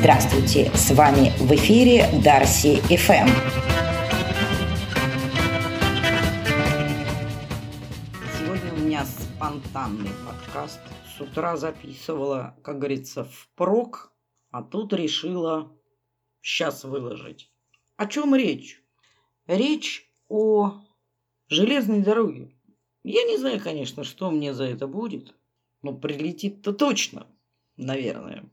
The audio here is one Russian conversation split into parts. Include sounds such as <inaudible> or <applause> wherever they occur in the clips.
Здравствуйте, с вами в эфире Дарси ФМ. Сегодня у меня спонтанный подкаст. С утра записывала, как говорится, впрок, а тут решила сейчас выложить. О чем речь? Речь о железной дороге. Я не знаю, конечно, что мне за это будет, но прилетит-то точно, наверное.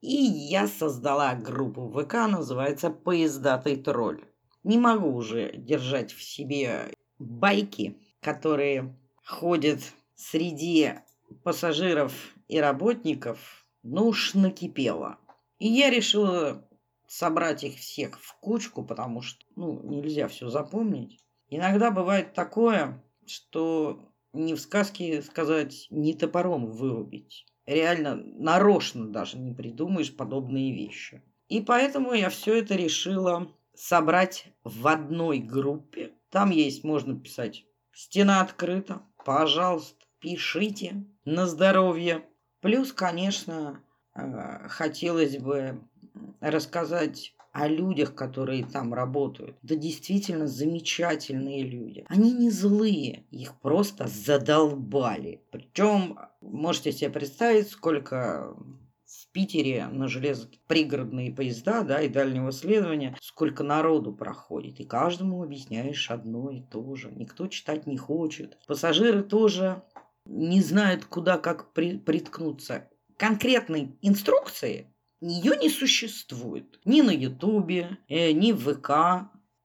И я создала группу ВК, называется «Поездатый тролль». Не могу уже держать в себе байки, которые ходят среди пассажиров и работников, ну уж накипело. И я решила собрать их всех в кучку, потому что, ну, нельзя все запомнить. Иногда бывает такое, что не в сказке сказать, не топором вырубить реально нарочно даже не придумаешь подобные вещи. И поэтому я все это решила собрать в одной группе. Там есть, можно писать, стена открыта, пожалуйста, пишите на здоровье. Плюс, конечно, э, хотелось бы рассказать о людях, которые там работают. Да действительно замечательные люди. Они не злые, их просто задолбали. Причем можете себе представить, сколько в Питере на железо пригородные поезда, да, и дальнего следования, сколько народу проходит. И каждому объясняешь одно и то же. Никто читать не хочет. Пассажиры тоже не знают, куда как при, приткнуться. Конкретной инструкции ее не существует ни на Ютубе, э, ни в ВК.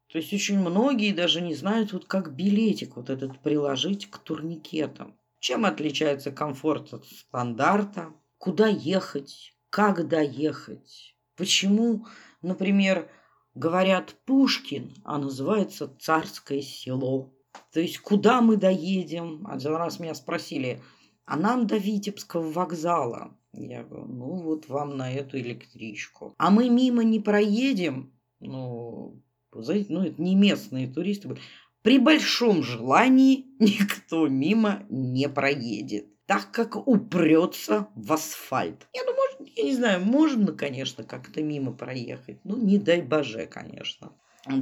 То есть очень многие даже не знают, вот как билетик вот этот приложить к турникетам. Чем отличается комфорт от стандарта? Куда ехать? Как доехать? Почему, например, говорят Пушкин, а называется Царское село? То есть куда мы доедем? Один раз меня спросили, а нам до Витебского вокзала. Я говорю, ну вот вам на эту электричку. А мы мимо не проедем. Ну, знаете, ну это не местные туристы. При большом желании никто мимо не проедет так как упрется в асфальт. Я, ну, может, я не знаю, можно, конечно, как-то мимо проехать. Ну, не дай боже, конечно.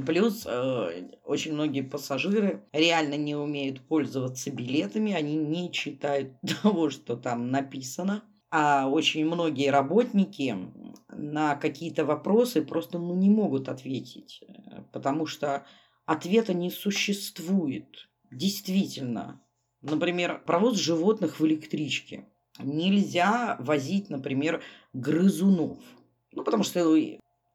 Плюс э, очень многие пассажиры реально не умеют пользоваться билетами, они не читают <laughs> того, что там написано а очень многие работники на какие-то вопросы просто ну, не могут ответить, э, потому что ответа не существует. Действительно. Например, провоз животных в электричке. Нельзя возить, например, грызунов. Ну, потому что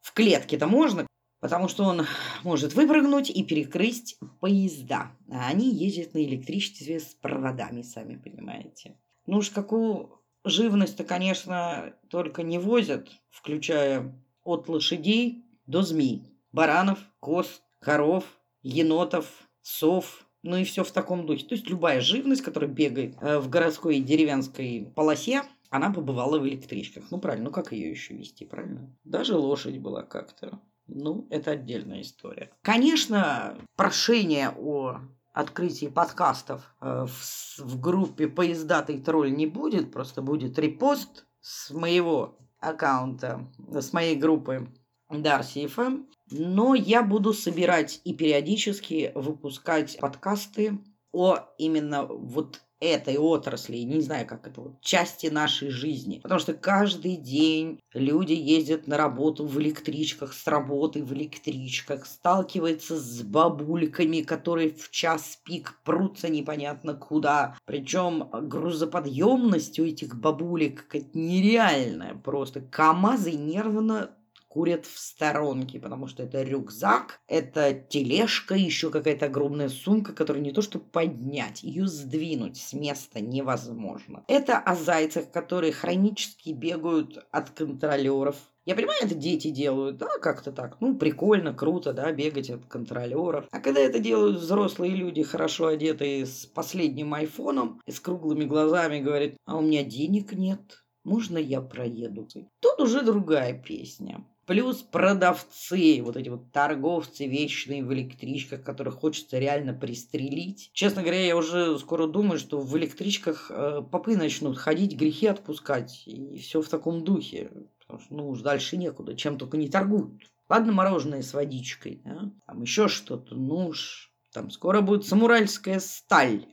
в клетке-то можно, потому что он может выпрыгнуть и перекрыть поезда. А они ездят на электричестве с проводами, сами понимаете. Ну уж какую Живность-то, конечно, только не возят, включая от лошадей до змей. Баранов, коз, коров, енотов, сов, ну и все в таком духе. То есть любая живность, которая бегает э, в городской и деревенской полосе, она побывала в электричках. Ну правильно, ну как ее еще вести, правильно? Даже лошадь была как-то. Ну, это отдельная история. Конечно, прошение о открытии подкастов э, в, в группе «Поездатый тролль» не будет, просто будет репост с моего аккаунта, с моей группы Дарси FM. Но я буду собирать и периодически выпускать подкасты о именно вот этой отрасли, не знаю, как это, вот, части нашей жизни. Потому что каждый день люди ездят на работу в электричках, с работы в электричках, сталкиваются с бабульками, которые в час пик прутся непонятно куда. Причем грузоподъемность у этих бабулек какая-то нереальная просто. КАМАЗы нервно курят в сторонке, потому что это рюкзак, это тележка, еще какая-то огромная сумка, которую не то что поднять, ее сдвинуть с места невозможно. Это о зайцах, которые хронически бегают от контролеров, я понимаю, это дети делают, да, как-то так. Ну, прикольно, круто, да, бегать от контролеров. А когда это делают взрослые люди, хорошо одетые, с последним айфоном с круглыми глазами, говорят, а у меня денег нет, можно я проеду? Тут уже другая песня. Плюс продавцы, вот эти вот торговцы вечные в электричках, которых хочется реально пристрелить. Честно говоря, я уже скоро думаю, что в электричках э, попы начнут ходить, грехи отпускать. И все в таком духе. Потому что, ну, уж дальше некуда, чем только не торгуют. Ладно, мороженое с водичкой, да? там еще что-то, ну уж, там скоро будет самурайская сталь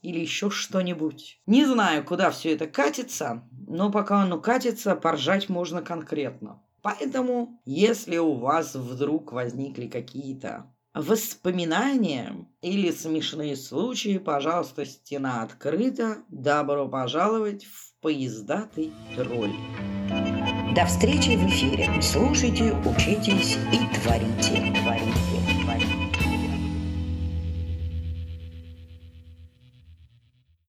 или еще что-нибудь. Не знаю, куда все это катится, но пока оно катится, поржать можно конкретно. Поэтому, если у вас вдруг возникли какие-то воспоминания или смешные случаи, пожалуйста, стена открыта. Добро пожаловать в поездатый тролль. До встречи в эфире. Слушайте, учитесь и творите. Творите.